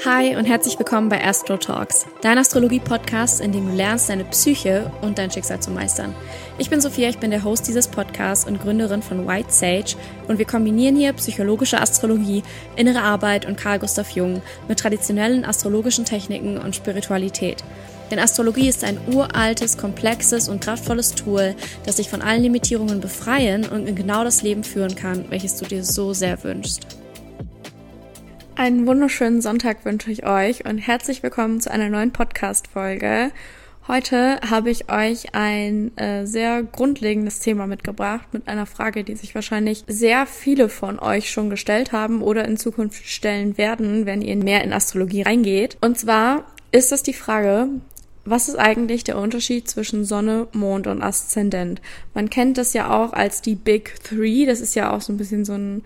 Hi und herzlich willkommen bei Astro Talks, dein Astrologie-Podcast, in dem du lernst, deine Psyche und dein Schicksal zu meistern. Ich bin Sophia, ich bin der Host dieses Podcasts und Gründerin von White Sage und wir kombinieren hier psychologische Astrologie, innere Arbeit und Carl Gustav Jung mit traditionellen astrologischen Techniken und Spiritualität. Denn Astrologie ist ein uraltes, komplexes und kraftvolles Tool, das dich von allen Limitierungen befreien und in genau das Leben führen kann, welches du dir so sehr wünschst. Einen wunderschönen Sonntag wünsche ich euch und herzlich willkommen zu einer neuen Podcast-Folge. Heute habe ich euch ein äh, sehr grundlegendes Thema mitgebracht mit einer Frage, die sich wahrscheinlich sehr viele von euch schon gestellt haben oder in Zukunft stellen werden, wenn ihr mehr in Astrologie reingeht. Und zwar ist das die Frage, was ist eigentlich der Unterschied zwischen Sonne, Mond und Aszendent? Man kennt das ja auch als die Big Three. Das ist ja auch so ein bisschen so ein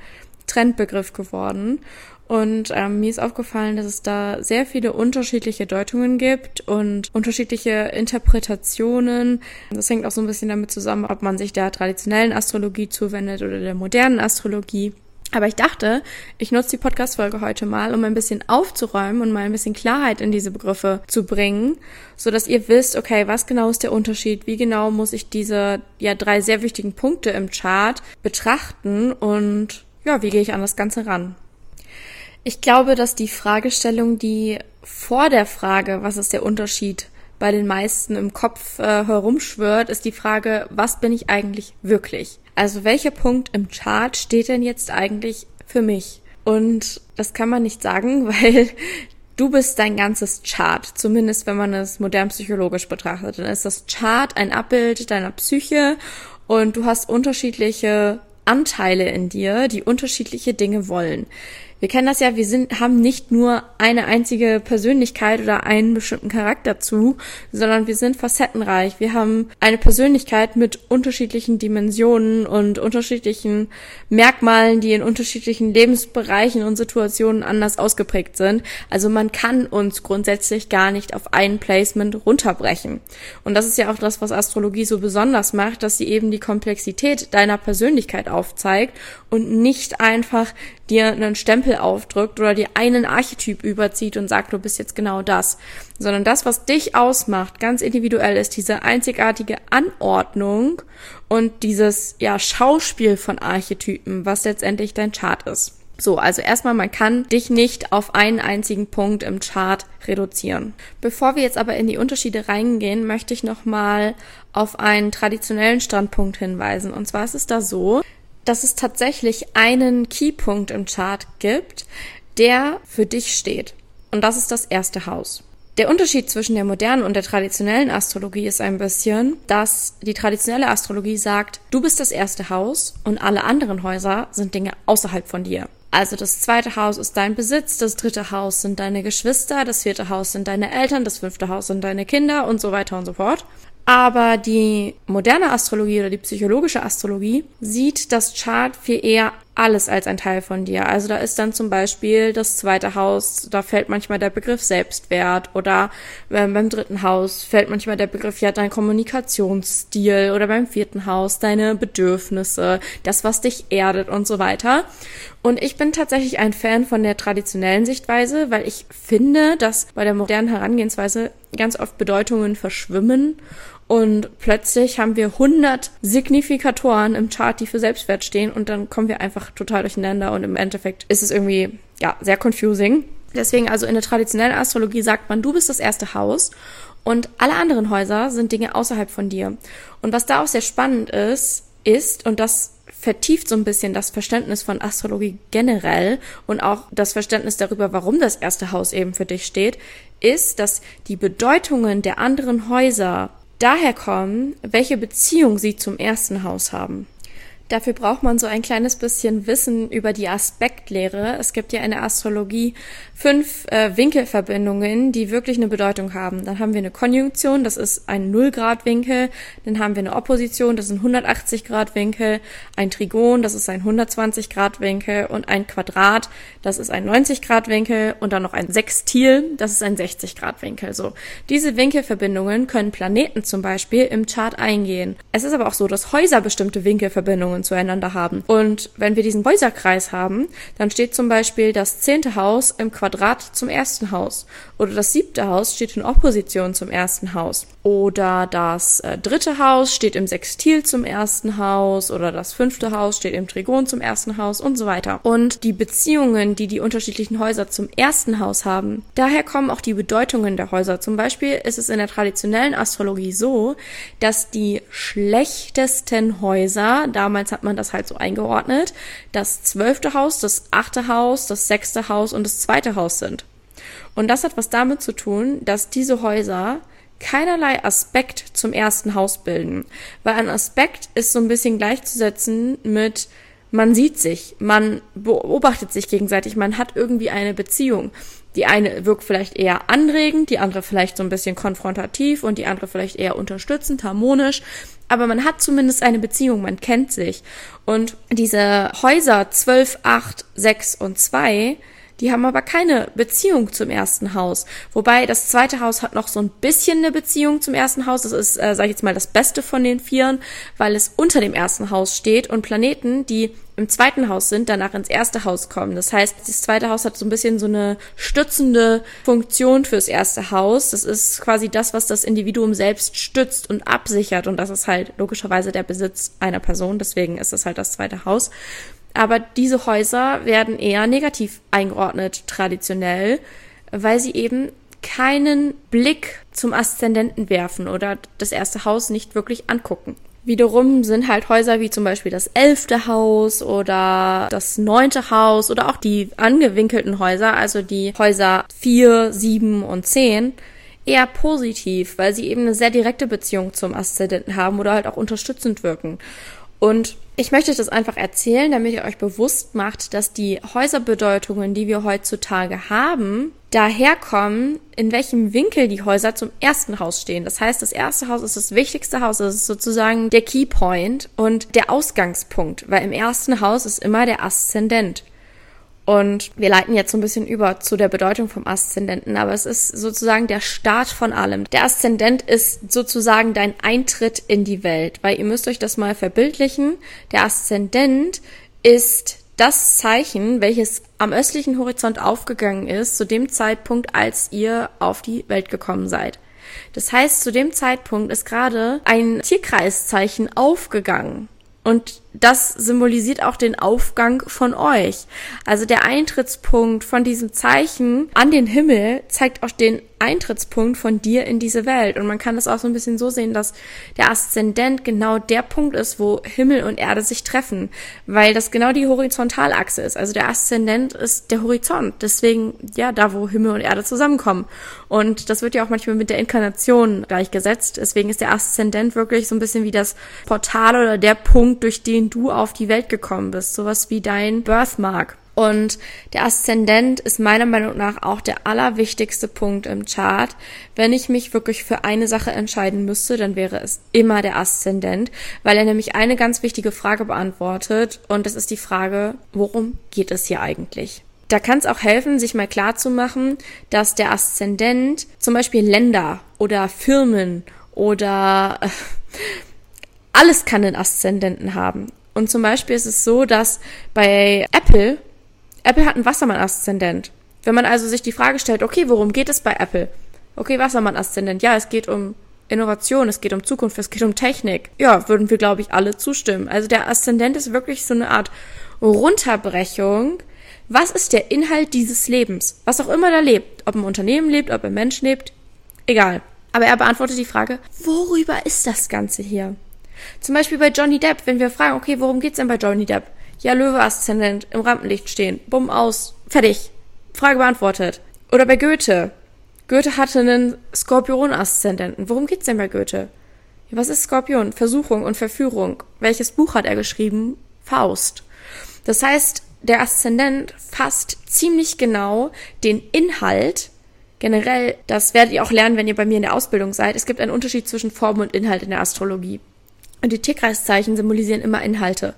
Trendbegriff geworden. Und ähm, mir ist aufgefallen, dass es da sehr viele unterschiedliche Deutungen gibt und unterschiedliche Interpretationen. Das hängt auch so ein bisschen damit zusammen, ob man sich der traditionellen Astrologie zuwendet oder der modernen Astrologie. Aber ich dachte, ich nutze die Podcast-Folge heute mal, um ein bisschen aufzuräumen und mal ein bisschen Klarheit in diese Begriffe zu bringen, so dass ihr wisst, okay, was genau ist der Unterschied? Wie genau muss ich diese, ja, drei sehr wichtigen Punkte im Chart betrachten und, ja, wie gehe ich an das Ganze ran? Ich glaube, dass die Fragestellung, die vor der Frage, was ist der Unterschied, bei den meisten im Kopf äh, herumschwört, ist die Frage, was bin ich eigentlich wirklich? Also welcher Punkt im Chart steht denn jetzt eigentlich für mich? Und das kann man nicht sagen, weil du bist dein ganzes Chart, zumindest wenn man es modern psychologisch betrachtet. Dann ist das Chart ein Abbild deiner Psyche und du hast unterschiedliche Anteile in dir, die unterschiedliche Dinge wollen wir kennen das ja, wir sind, haben nicht nur eine einzige Persönlichkeit oder einen bestimmten Charakter zu, sondern wir sind facettenreich. Wir haben eine Persönlichkeit mit unterschiedlichen Dimensionen und unterschiedlichen Merkmalen, die in unterschiedlichen Lebensbereichen und Situationen anders ausgeprägt sind. Also man kann uns grundsätzlich gar nicht auf ein Placement runterbrechen. Und das ist ja auch das, was Astrologie so besonders macht, dass sie eben die Komplexität deiner Persönlichkeit aufzeigt und nicht einfach dir einen Stempel aufdrückt oder dir einen Archetyp überzieht und sagt, du bist jetzt genau das, sondern das, was dich ausmacht, ganz individuell ist diese einzigartige Anordnung und dieses ja Schauspiel von Archetypen, was letztendlich dein Chart ist. So, also erstmal, man kann dich nicht auf einen einzigen Punkt im Chart reduzieren. Bevor wir jetzt aber in die Unterschiede reingehen, möchte ich nochmal auf einen traditionellen Standpunkt hinweisen. Und zwar ist es da so, dass es tatsächlich einen Keypunkt im Chart gibt, der für dich steht. Und das ist das erste Haus. Der Unterschied zwischen der modernen und der traditionellen Astrologie ist ein bisschen, dass die traditionelle Astrologie sagt, du bist das erste Haus und alle anderen Häuser sind Dinge außerhalb von dir. Also das zweite Haus ist dein Besitz, das dritte Haus sind deine Geschwister, das vierte Haus sind deine Eltern, das fünfte Haus sind deine Kinder und so weiter und so fort. Aber die moderne Astrologie oder die psychologische Astrologie sieht das Chart viel eher alles als ein Teil von dir. Also da ist dann zum Beispiel das zweite Haus, da fällt manchmal der Begriff Selbstwert oder äh, beim dritten Haus fällt manchmal der Begriff ja dein Kommunikationsstil oder beim vierten Haus deine Bedürfnisse, das, was dich erdet und so weiter. Und ich bin tatsächlich ein Fan von der traditionellen Sichtweise, weil ich finde, dass bei der modernen Herangehensweise ganz oft Bedeutungen verschwimmen und plötzlich haben wir 100 Signifikatoren im Chart, die für Selbstwert stehen und dann kommen wir einfach total durcheinander und im Endeffekt ist es irgendwie, ja, sehr confusing. Deswegen also in der traditionellen Astrologie sagt man, du bist das erste Haus und alle anderen Häuser sind Dinge außerhalb von dir. Und was da auch sehr spannend ist, ist, und das vertieft so ein bisschen das Verständnis von Astrologie generell und auch das Verständnis darüber, warum das erste Haus eben für dich steht, ist, dass die Bedeutungen der anderen Häuser daher kommen, welche Beziehung sie zum ersten Haus haben. Dafür braucht man so ein kleines bisschen Wissen über die Aspektlehre. Es gibt ja in der Astrologie fünf äh, Winkelverbindungen, die wirklich eine Bedeutung haben. Dann haben wir eine Konjunktion, das ist ein Nullgradwinkel. Dann haben wir eine Opposition, das ist ein 180 Grad Winkel. Ein Trigon, das ist ein 120 Grad Winkel. Und ein Quadrat, das ist ein 90 Grad Winkel. Und dann noch ein Sextil, das ist ein 60 Grad Winkel. So. Diese Winkelverbindungen können Planeten zum Beispiel im Chart eingehen. Es ist aber auch so, dass Häuser bestimmte Winkelverbindungen Beziehungen zueinander haben. Und wenn wir diesen Häuserkreis haben, dann steht zum Beispiel das zehnte Haus im Quadrat zum ersten Haus. Oder das siebte Haus steht in Opposition zum ersten Haus. Oder das äh, dritte Haus steht im Sextil zum ersten Haus. Oder das fünfte Haus steht im Trigon zum ersten Haus und so weiter. Und die Beziehungen, die die unterschiedlichen Häuser zum ersten Haus haben, daher kommen auch die Bedeutungen der Häuser. Zum Beispiel ist es in der traditionellen Astrologie so, dass die schlechtesten Häuser, damals hat man das halt so eingeordnet, das zwölfte Haus, das achte Haus, das sechste Haus und das zweite Haus sind. Und das hat was damit zu tun, dass diese Häuser keinerlei Aspekt zum ersten Haus bilden. Weil ein Aspekt ist so ein bisschen gleichzusetzen mit man sieht sich, man beobachtet sich gegenseitig, man hat irgendwie eine Beziehung. Die eine wirkt vielleicht eher anregend, die andere vielleicht so ein bisschen konfrontativ und die andere vielleicht eher unterstützend, harmonisch. Aber man hat zumindest eine Beziehung, man kennt sich. Und diese Häuser 12, 8, 6 und 2 die haben aber keine Beziehung zum ersten Haus. Wobei das zweite Haus hat noch so ein bisschen eine Beziehung zum ersten Haus. Das ist, äh, sage ich jetzt mal, das Beste von den Vieren, weil es unter dem ersten Haus steht und Planeten, die im zweiten Haus sind, danach ins erste Haus kommen. Das heißt, das zweite Haus hat so ein bisschen so eine stützende Funktion fürs erste Haus. Das ist quasi das, was das Individuum selbst stützt und absichert. Und das ist halt logischerweise der Besitz einer Person. Deswegen ist es halt das zweite Haus. Aber diese Häuser werden eher negativ eingeordnet, traditionell, weil sie eben keinen Blick zum Aszendenten werfen oder das erste Haus nicht wirklich angucken. Wiederum sind halt Häuser wie zum Beispiel das elfte Haus oder das neunte Haus oder auch die angewinkelten Häuser, also die Häuser vier, sieben und zehn, eher positiv, weil sie eben eine sehr direkte Beziehung zum Aszendenten haben oder halt auch unterstützend wirken. Und ich möchte das einfach erzählen, damit ihr euch bewusst macht, dass die Häuserbedeutungen, die wir heutzutage haben, daherkommen, in welchem Winkel die Häuser zum ersten Haus stehen. Das heißt, das erste Haus ist das wichtigste Haus, das ist sozusagen der Keypoint und der Ausgangspunkt, weil im ersten Haus ist immer der Aszendent. Und wir leiten jetzt so ein bisschen über zu der Bedeutung vom Aszendenten, aber es ist sozusagen der Start von allem. Der Aszendent ist sozusagen dein Eintritt in die Welt, weil ihr müsst euch das mal verbildlichen. Der Aszendent ist das Zeichen, welches am östlichen Horizont aufgegangen ist, zu dem Zeitpunkt, als ihr auf die Welt gekommen seid. Das heißt, zu dem Zeitpunkt ist gerade ein Tierkreiszeichen aufgegangen. Und das symbolisiert auch den Aufgang von euch. Also der Eintrittspunkt von diesem Zeichen an den Himmel zeigt auch den Eintrittspunkt von dir in diese Welt. Und man kann das auch so ein bisschen so sehen, dass der Aszendent genau der Punkt ist, wo Himmel und Erde sich treffen, weil das genau die Horizontalachse ist. Also der Aszendent ist der Horizont. Deswegen, ja, da, wo Himmel und Erde zusammenkommen. Und das wird ja auch manchmal mit der Inkarnation gleichgesetzt. Deswegen ist der Aszendent wirklich so ein bisschen wie das Portal oder der Punkt, durch den du auf die Welt gekommen bist, sowas wie dein Birthmark. Und der Aszendent ist meiner Meinung nach auch der allerwichtigste Punkt im Chart. Wenn ich mich wirklich für eine Sache entscheiden müsste, dann wäre es immer der Aszendent, weil er nämlich eine ganz wichtige Frage beantwortet und das ist die Frage, worum geht es hier eigentlich? Da kann es auch helfen, sich mal klar zu machen, dass der Aszendent zum Beispiel Länder oder Firmen oder äh, alles kann einen Aszendenten haben. Und zum Beispiel ist es so, dass bei Apple, Apple hat einen Wassermann-Aszendent. Wenn man also sich die Frage stellt, okay, worum geht es bei Apple? Okay, Wassermann-Aszendent. Ja, es geht um Innovation, es geht um Zukunft, es geht um Technik. Ja, würden wir, glaube ich, alle zustimmen. Also der Aszendent ist wirklich so eine Art Runterbrechung. Was ist der Inhalt dieses Lebens? Was auch immer da lebt. Ob ein Unternehmen lebt, ob ein Mensch lebt, egal. Aber er beantwortet die Frage, worüber ist das Ganze hier? Zum Beispiel bei Johnny Depp, wenn wir fragen, okay, worum geht's denn bei Johnny Depp? Ja, Löwe-Aszendent, im Rampenlicht stehen, bumm aus, fertig. Frage beantwortet. Oder bei Goethe. Goethe hatte einen Skorpion-Aszendenten. Worum geht's denn bei Goethe? Was ist Skorpion? Versuchung und Verführung. Welches Buch hat er geschrieben? Faust. Das heißt, der Aszendent fasst ziemlich genau den Inhalt generell, das werdet ihr auch lernen, wenn ihr bei mir in der Ausbildung seid. Es gibt einen Unterschied zwischen Form und Inhalt in der Astrologie. Und die Tierkreiszeichen symbolisieren immer Inhalte.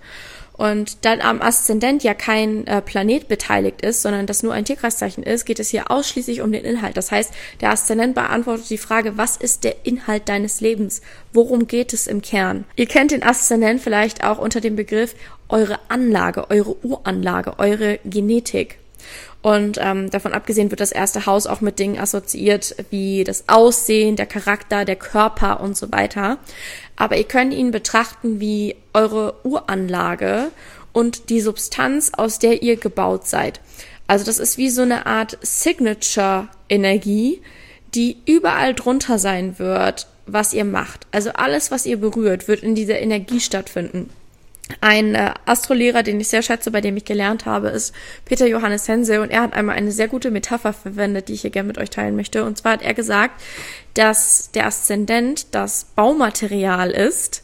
Und dann am Aszendent ja kein äh, Planet beteiligt ist, sondern das nur ein Tierkreiszeichen ist, geht es hier ausschließlich um den Inhalt. Das heißt, der Aszendent beantwortet die Frage, was ist der Inhalt deines Lebens? Worum geht es im Kern? Ihr kennt den Aszendent vielleicht auch unter dem Begriff eure Anlage, eure Uranlage, eure Genetik. Und ähm, davon abgesehen wird das erste Haus auch mit Dingen assoziiert wie das Aussehen, der Charakter, der Körper und so weiter. Aber ihr könnt ihn betrachten wie eure Uranlage und die Substanz, aus der ihr gebaut seid. Also das ist wie so eine Art Signature-Energie, die überall drunter sein wird, was ihr macht. Also alles, was ihr berührt, wird in dieser Energie stattfinden. Ein äh, Astrolehrer, den ich sehr schätze, bei dem ich gelernt habe, ist Peter Johannes Hense und er hat einmal eine sehr gute Metapher verwendet, die ich hier gerne mit euch teilen möchte. Und zwar hat er gesagt, dass der Aszendent das Baumaterial ist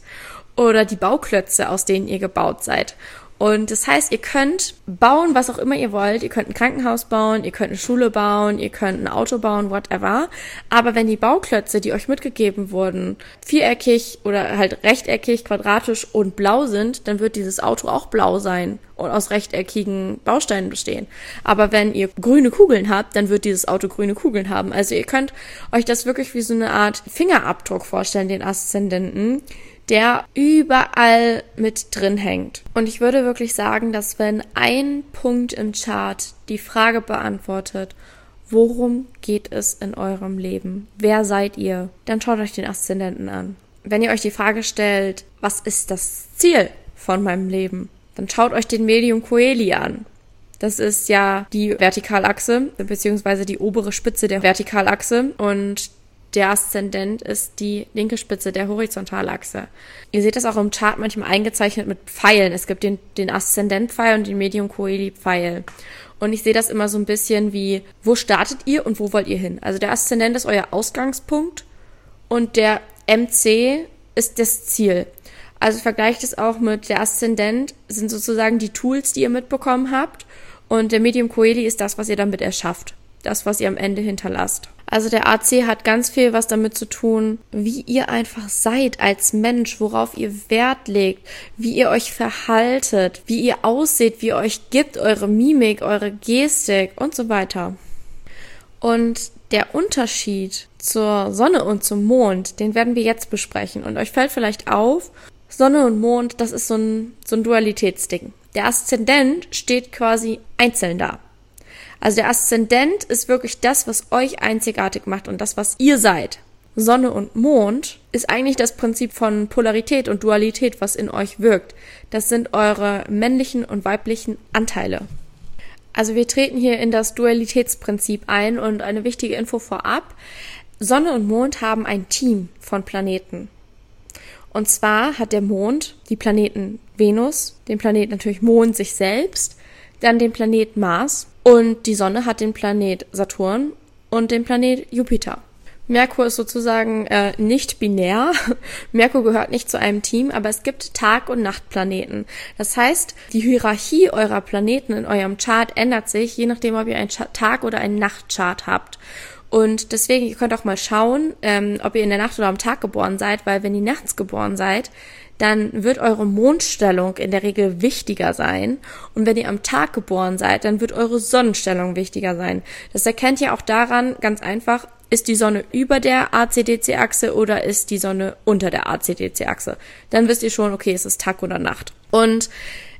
oder die Bauklötze, aus denen ihr gebaut seid. Und das heißt, ihr könnt bauen, was auch immer ihr wollt. Ihr könnt ein Krankenhaus bauen, ihr könnt eine Schule bauen, ihr könnt ein Auto bauen, whatever. Aber wenn die Bauklötze, die euch mitgegeben wurden, viereckig oder halt rechteckig, quadratisch und blau sind, dann wird dieses Auto auch blau sein und aus rechteckigen Bausteinen bestehen. Aber wenn ihr grüne Kugeln habt, dann wird dieses Auto grüne Kugeln haben. Also ihr könnt euch das wirklich wie so eine Art Fingerabdruck vorstellen, den Aszendenten der überall mit drin hängt. Und ich würde wirklich sagen, dass wenn ein Punkt im Chart die Frage beantwortet, worum geht es in eurem Leben? Wer seid ihr? Dann schaut euch den Aszendenten an. Wenn ihr euch die Frage stellt, was ist das Ziel von meinem Leben? Dann schaut euch den Medium Coeli an. Das ist ja die Vertikalachse, beziehungsweise die obere Spitze der Vertikalachse. Und der Aszendent ist die linke Spitze der Horizontalachse. Ihr seht das auch im Chart manchmal eingezeichnet mit Pfeilen. Es gibt den, den Aszendent-Pfeil und den Medium Coeli-Pfeil. Und ich sehe das immer so ein bisschen wie, wo startet ihr und wo wollt ihr hin? Also der Aszendent ist euer Ausgangspunkt und der MC ist das Ziel. Also vergleicht es auch mit der Aszendent sind sozusagen die Tools, die ihr mitbekommen habt und der Medium Coeli ist das, was ihr damit erschafft. Das, was ihr am Ende hinterlasst. Also der AC hat ganz viel was damit zu tun, wie ihr einfach seid als Mensch, worauf ihr Wert legt, wie ihr euch verhaltet, wie ihr aussieht, wie ihr euch gibt, eure Mimik, eure Gestik und so weiter. Und der Unterschied zur Sonne und zum Mond, den werden wir jetzt besprechen. Und euch fällt vielleicht auf, Sonne und Mond, das ist so ein, so ein Dualitätsding. Der Aszendent steht quasi einzeln da. Also der Aszendent ist wirklich das, was euch einzigartig macht und das, was ihr seid. Sonne und Mond ist eigentlich das Prinzip von Polarität und Dualität, was in euch wirkt. Das sind eure männlichen und weiblichen Anteile. Also wir treten hier in das Dualitätsprinzip ein und eine wichtige Info vorab. Sonne und Mond haben ein Team von Planeten. Und zwar hat der Mond die Planeten Venus, den Planeten natürlich Mond sich selbst, dann den Planet Mars und die Sonne hat den Planet Saturn und den Planet Jupiter. Merkur ist sozusagen äh, nicht binär. Merkur gehört nicht zu einem Team, aber es gibt Tag- und Nachtplaneten. Das heißt, die Hierarchie eurer Planeten in eurem Chart ändert sich, je nachdem, ob ihr einen Tag- oder einen Nachtchart habt. Und deswegen, ihr könnt auch mal schauen, ähm, ob ihr in der Nacht oder am Tag geboren seid, weil wenn ihr nachts geboren seid, dann wird eure Mondstellung in der Regel wichtiger sein. Und wenn ihr am Tag geboren seid, dann wird eure Sonnenstellung wichtiger sein. Das erkennt ihr auch daran, ganz einfach, ist die Sonne über der ACDC-Achse oder ist die Sonne unter der ACDC-Achse? Dann wisst ihr schon, okay, es ist Tag oder Nacht. Und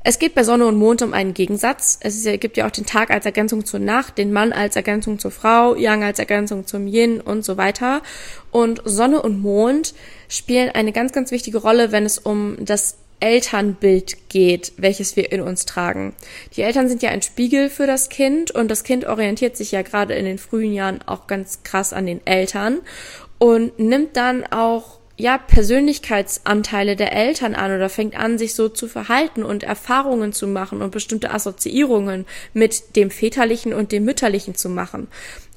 es geht bei Sonne und Mond um einen Gegensatz. Es gibt ja auch den Tag als Ergänzung zur Nacht, den Mann als Ergänzung zur Frau, Yang als Ergänzung zum Yin und so weiter. Und Sonne und Mond spielen eine ganz, ganz wichtige Rolle, wenn es um das Elternbild geht, welches wir in uns tragen. Die Eltern sind ja ein Spiegel für das Kind und das Kind orientiert sich ja gerade in den frühen Jahren auch ganz krass an den Eltern und nimmt dann auch ja, Persönlichkeitsanteile der Eltern an oder fängt an, sich so zu verhalten und Erfahrungen zu machen und bestimmte Assoziierungen mit dem Väterlichen und dem Mütterlichen zu machen.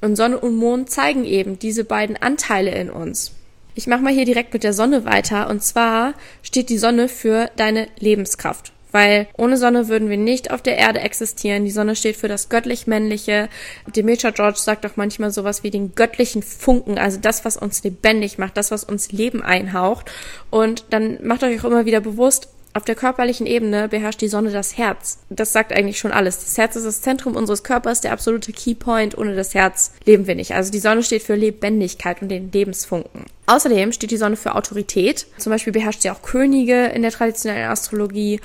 Und Sonne und Mond zeigen eben diese beiden Anteile in uns. Ich mache mal hier direkt mit der Sonne weiter. Und zwar steht die Sonne für deine Lebenskraft weil ohne Sonne würden wir nicht auf der Erde existieren. Die Sonne steht für das göttlich-männliche. Demetra George sagt auch manchmal sowas wie den göttlichen Funken, also das, was uns lebendig macht, das, was uns Leben einhaucht. Und dann macht euch auch immer wieder bewusst, Auf der körperlichen Ebene beherrscht die Sonne das Herz. Das sagt eigentlich schon alles. Das Herz ist das Zentrum unseres Körpers, der absolute Keypoint. Ohne das Herz leben wir nicht. Also die Sonne steht für Lebendigkeit und den Lebensfunken. Außerdem steht die Sonne für Autorität. Zum Beispiel beherrscht sie auch Könige in der traditionellen Astrologie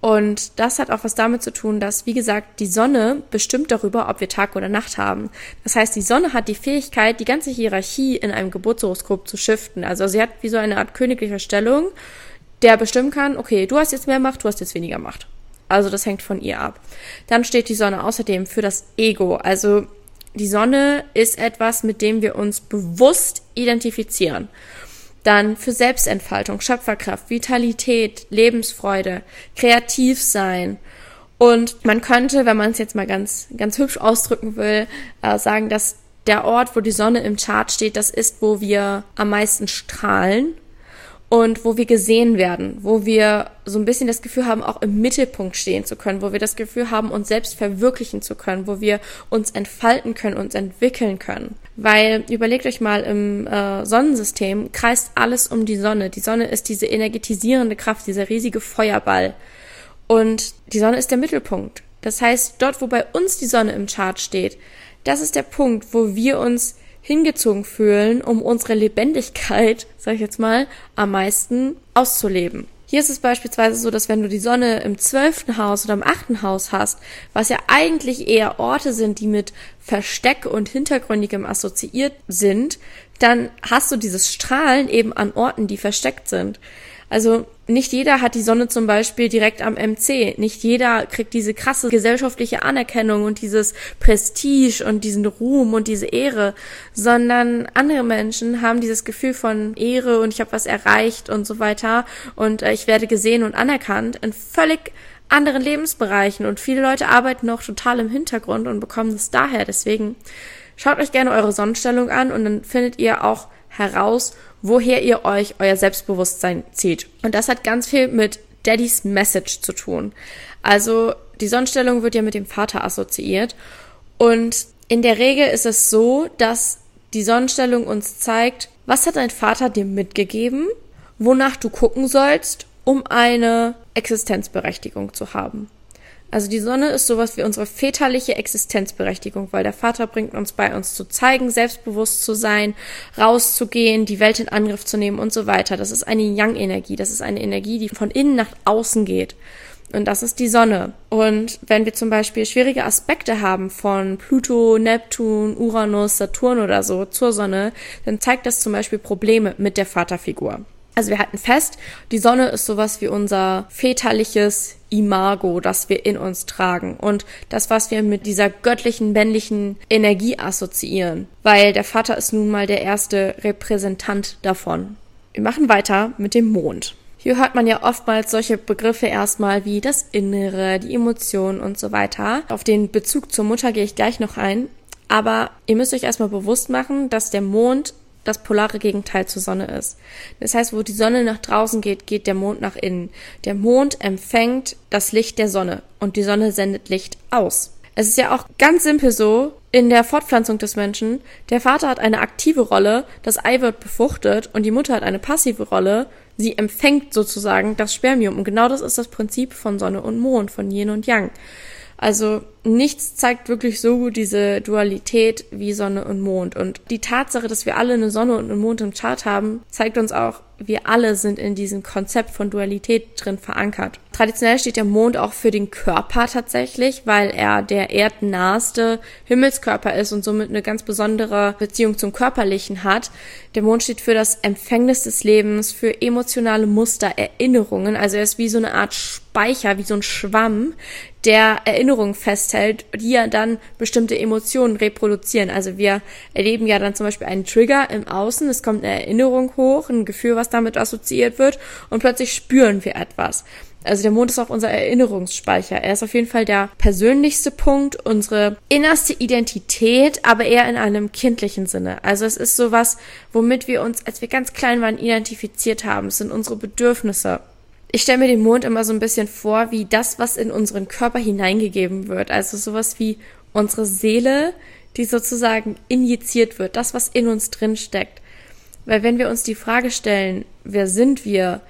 und das hat auch was damit zu tun, dass, wie gesagt, die Sonne bestimmt darüber, ob wir Tag oder Nacht haben. Das heißt, die Sonne hat die Fähigkeit, die ganze Hierarchie in einem Geburtshoroskop zu shiften. Also sie hat wie so eine Art königliche Stellung, der bestimmen kann, okay, du hast jetzt mehr Macht, du hast jetzt weniger Macht. Also das hängt von ihr ab. Dann steht die Sonne außerdem für das Ego. Also die Sonne ist etwas, mit dem wir uns bewusst identifizieren. Dann für Selbstentfaltung, Schöpferkraft, Vitalität, Lebensfreude, kreativ sein. Und man könnte, wenn man es jetzt mal ganz, ganz hübsch ausdrücken will, äh, sagen, dass der Ort, wo die Sonne im Chart steht, das ist, wo wir am meisten strahlen und wo wir gesehen werden, wo wir so ein bisschen das Gefühl haben, auch im Mittelpunkt stehen zu können, wo wir das Gefühl haben, uns selbst verwirklichen zu können, wo wir uns entfalten können, uns entwickeln können. Weil überlegt euch mal, im äh, Sonnensystem kreist alles um die Sonne. Die Sonne ist diese energetisierende Kraft, dieser riesige Feuerball. Und die Sonne ist der Mittelpunkt. Das heißt, dort, wo bei uns die Sonne im Chart steht, das ist der Punkt, wo wir uns hingezogen fühlen, um unsere Lebendigkeit, sag ich jetzt mal, am meisten auszuleben. Hier ist es beispielsweise so, dass wenn du die Sonne im zwölften Haus oder im achten Haus hast, was ja eigentlich eher Orte sind, die mit Versteck und Hintergründigem assoziiert sind, dann hast du dieses Strahlen eben an Orten, die versteckt sind. Also nicht jeder hat die Sonne zum Beispiel direkt am MC. Nicht jeder kriegt diese krasse gesellschaftliche Anerkennung und dieses Prestige und diesen Ruhm und diese Ehre, sondern andere Menschen haben dieses Gefühl von Ehre und ich habe was erreicht und so weiter und äh, ich werde gesehen und anerkannt in völlig anderen Lebensbereichen und viele Leute arbeiten noch total im Hintergrund und bekommen das daher. Deswegen schaut euch gerne eure Sonnenstellung an und dann findet ihr auch heraus, woher ihr euch euer Selbstbewusstsein zieht. Und das hat ganz viel mit Daddys Message zu tun. Also die Sonnenstellung wird ja mit dem Vater assoziiert. Und in der Regel ist es so, dass die Sonnenstellung uns zeigt, was hat dein Vater dir mitgegeben, wonach du gucken sollst, um eine Existenzberechtigung zu haben. Also die Sonne ist sowas wie unsere väterliche Existenzberechtigung, weil der Vater bringt uns bei, uns zu zeigen, selbstbewusst zu sein, rauszugehen, die Welt in Angriff zu nehmen und so weiter. Das ist eine Yang-Energie. Das ist eine Energie, die von innen nach außen geht. Und das ist die Sonne. Und wenn wir zum Beispiel schwierige Aspekte haben von Pluto, Neptun, Uranus, Saturn oder so zur Sonne, dann zeigt das zum Beispiel Probleme mit der Vaterfigur. Also wir halten fest, die Sonne ist sowas wie unser väterliches Imago, das wir in uns tragen und das, was wir mit dieser göttlichen männlichen Energie assoziieren, weil der Vater ist nun mal der erste Repräsentant davon. Wir machen weiter mit dem Mond. Hier hört man ja oftmals solche Begriffe erstmal wie das Innere, die Emotionen und so weiter. Auf den Bezug zur Mutter gehe ich gleich noch ein. Aber ihr müsst euch erstmal bewusst machen, dass der Mond das polare Gegenteil zur Sonne ist. Das heißt, wo die Sonne nach draußen geht, geht der Mond nach innen. Der Mond empfängt das Licht der Sonne und die Sonne sendet Licht aus. Es ist ja auch ganz simpel so, in der Fortpflanzung des Menschen, der Vater hat eine aktive Rolle, das Ei wird befruchtet und die Mutter hat eine passive Rolle, sie empfängt sozusagen das Spermium. Und genau das ist das Prinzip von Sonne und Mond, von Yin und Yang. Also nichts zeigt wirklich so gut diese Dualität wie Sonne und Mond. Und die Tatsache, dass wir alle eine Sonne und einen Mond im Chart haben, zeigt uns auch, wir alle sind in diesem Konzept von Dualität drin verankert. Traditionell steht der Mond auch für den Körper tatsächlich, weil er der erdnaheste Himmelskörper ist und somit eine ganz besondere Beziehung zum Körperlichen hat. Der Mond steht für das Empfängnis des Lebens, für emotionale Muster, Erinnerungen. Also er ist wie so eine Art Speicher, wie so ein Schwamm, der Erinnerungen festhält, die ja dann bestimmte Emotionen reproduzieren. Also wir erleben ja dann zum Beispiel einen Trigger im Außen, es kommt eine Erinnerung hoch, ein Gefühl, was damit assoziiert wird und plötzlich spüren wir etwas. Also der Mond ist auch unser Erinnerungsspeicher. Er ist auf jeden Fall der persönlichste Punkt, unsere innerste Identität, aber eher in einem kindlichen Sinne. Also es ist sowas, womit wir uns, als wir ganz klein waren, identifiziert haben. Es sind unsere Bedürfnisse. Ich stelle mir den Mond immer so ein bisschen vor, wie das, was in unseren Körper hineingegeben wird. Also sowas wie unsere Seele, die sozusagen injiziert wird, das, was in uns drin steckt. Weil wenn wir uns die Frage stellen, wer sind wir,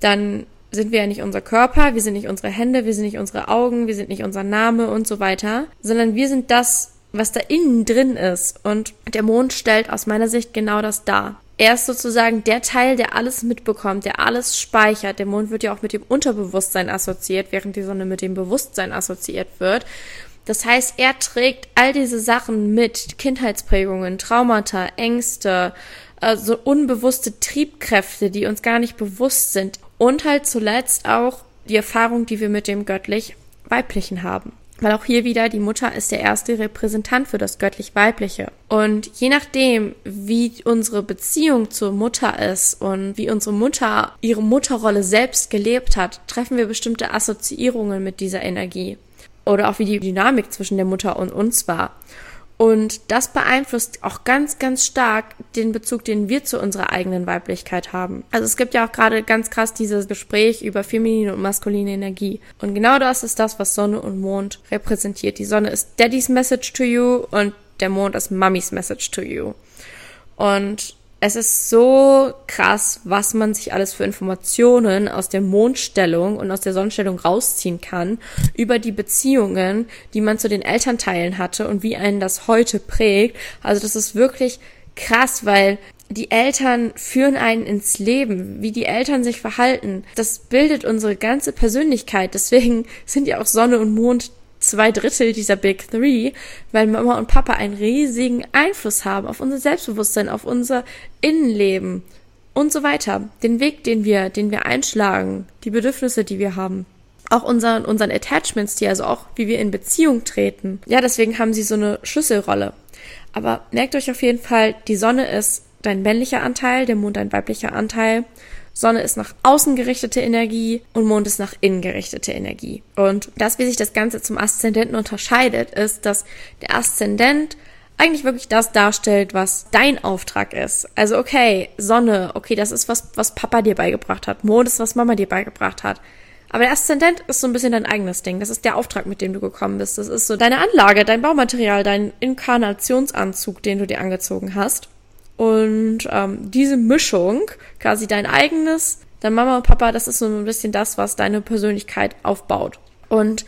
dann sind wir ja nicht unser Körper, wir sind nicht unsere Hände, wir sind nicht unsere Augen, wir sind nicht unser Name und so weiter, sondern wir sind das, was da innen drin ist. Und der Mond stellt aus meiner Sicht genau das dar. Er ist sozusagen der Teil, der alles mitbekommt, der alles speichert. Der Mond wird ja auch mit dem Unterbewusstsein assoziiert, während die Sonne mit dem Bewusstsein assoziiert wird. Das heißt, er trägt all diese Sachen mit, Kindheitsprägungen, Traumata, Ängste, äh, so unbewusste Triebkräfte, die uns gar nicht bewusst sind. Und halt zuletzt auch die Erfahrung, die wir mit dem göttlich Weiblichen haben. Weil auch hier wieder die Mutter ist der erste Repräsentant für das göttlich-weibliche. Und je nachdem, wie unsere Beziehung zur Mutter ist und wie unsere Mutter ihre Mutterrolle selbst gelebt hat, treffen wir bestimmte Assoziierungen mit dieser Energie. Oder auch wie die Dynamik zwischen der Mutter und uns war. Und das beeinflusst auch ganz, ganz stark den Bezug, den wir zu unserer eigenen Weiblichkeit haben. Also es gibt ja auch gerade ganz krass dieses Gespräch über feminine und maskuline Energie. Und genau das ist das, was Sonne und Mond repräsentiert. Die Sonne ist Daddy's Message to you und der Mond ist Mummy's Message to you. Und es ist so krass, was man sich alles für Informationen aus der Mondstellung und aus der Sonnenstellung rausziehen kann über die Beziehungen, die man zu den Elternteilen hatte und wie einen das heute prägt. Also das ist wirklich krass, weil die Eltern führen einen ins Leben, wie die Eltern sich verhalten. Das bildet unsere ganze Persönlichkeit. Deswegen sind ja auch Sonne und Mond zwei Drittel dieser Big Three, weil Mama und Papa einen riesigen Einfluss haben auf unser Selbstbewusstsein, auf unser Innenleben und so weiter. Den Weg, den wir, den wir einschlagen, die Bedürfnisse, die wir haben. Auch unseren, unseren Attachments, die also auch, wie wir in Beziehung treten. Ja, deswegen haben sie so eine Schlüsselrolle. Aber merkt euch auf jeden Fall, die Sonne ist dein männlicher Anteil, der Mond dein weiblicher Anteil. Sonne ist nach außen gerichtete Energie und Mond ist nach innen gerichtete Energie. Und das, wie sich das Ganze zum Aszendenten unterscheidet, ist, dass der Aszendent eigentlich wirklich das darstellt, was dein Auftrag ist. Also okay, Sonne, okay, das ist was, was Papa dir beigebracht hat. Mond ist, was Mama dir beigebracht hat. Aber der Aszendent ist so ein bisschen dein eigenes Ding. Das ist der Auftrag, mit dem du gekommen bist. Das ist so deine Anlage, dein Baumaterial, dein Inkarnationsanzug, den du dir angezogen hast. Und ähm, diese Mischung, quasi dein eigenes, dein Mama und Papa, das ist so ein bisschen das, was deine Persönlichkeit aufbaut. Und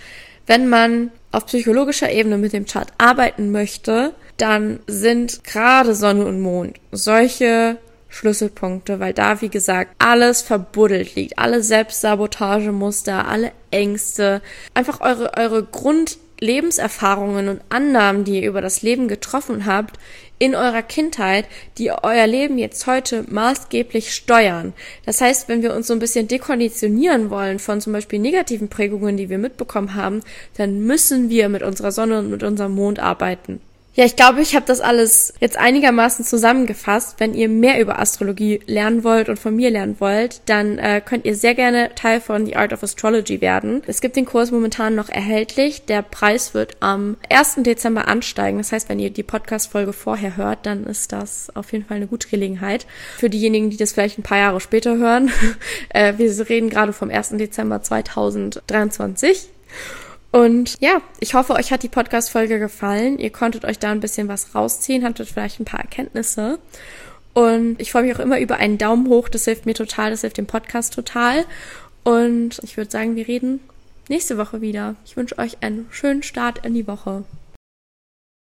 wenn man auf psychologischer Ebene mit dem Chart arbeiten möchte, dann sind gerade Sonne und Mond solche Schlüsselpunkte, weil da, wie gesagt, alles verbuddelt liegt. Alle Selbstsabotagemuster, alle Ängste, einfach eure, eure Grundlebenserfahrungen und Annahmen, die ihr über das Leben getroffen habt, in eurer Kindheit, die euer Leben jetzt heute maßgeblich steuern. Das heißt, wenn wir uns so ein bisschen dekonditionieren wollen von zum Beispiel negativen Prägungen, die wir mitbekommen haben, dann müssen wir mit unserer Sonne und mit unserem Mond arbeiten. Ja, ich glaube, ich habe das alles jetzt einigermaßen zusammengefasst. Wenn ihr mehr über Astrologie lernen wollt und von mir lernen wollt, dann äh, könnt ihr sehr gerne Teil von The Art of Astrology werden. Es gibt den Kurs momentan noch erhältlich. Der Preis wird am 1. Dezember ansteigen. Das heißt, wenn ihr die Podcast-Folge vorher hört, dann ist das auf jeden Fall eine gute Gelegenheit. Für diejenigen, die das vielleicht ein paar Jahre später hören. äh, wir reden gerade vom 1. Dezember 2023. Und ja, ich hoffe, euch hat die Podcast-Folge gefallen. Ihr konntet euch da ein bisschen was rausziehen, hattet vielleicht ein paar Erkenntnisse. Und ich freue mich auch immer über einen Daumen hoch. Das hilft mir total, das hilft dem Podcast total. Und ich würde sagen, wir reden nächste Woche wieder. Ich wünsche euch einen schönen Start in die Woche.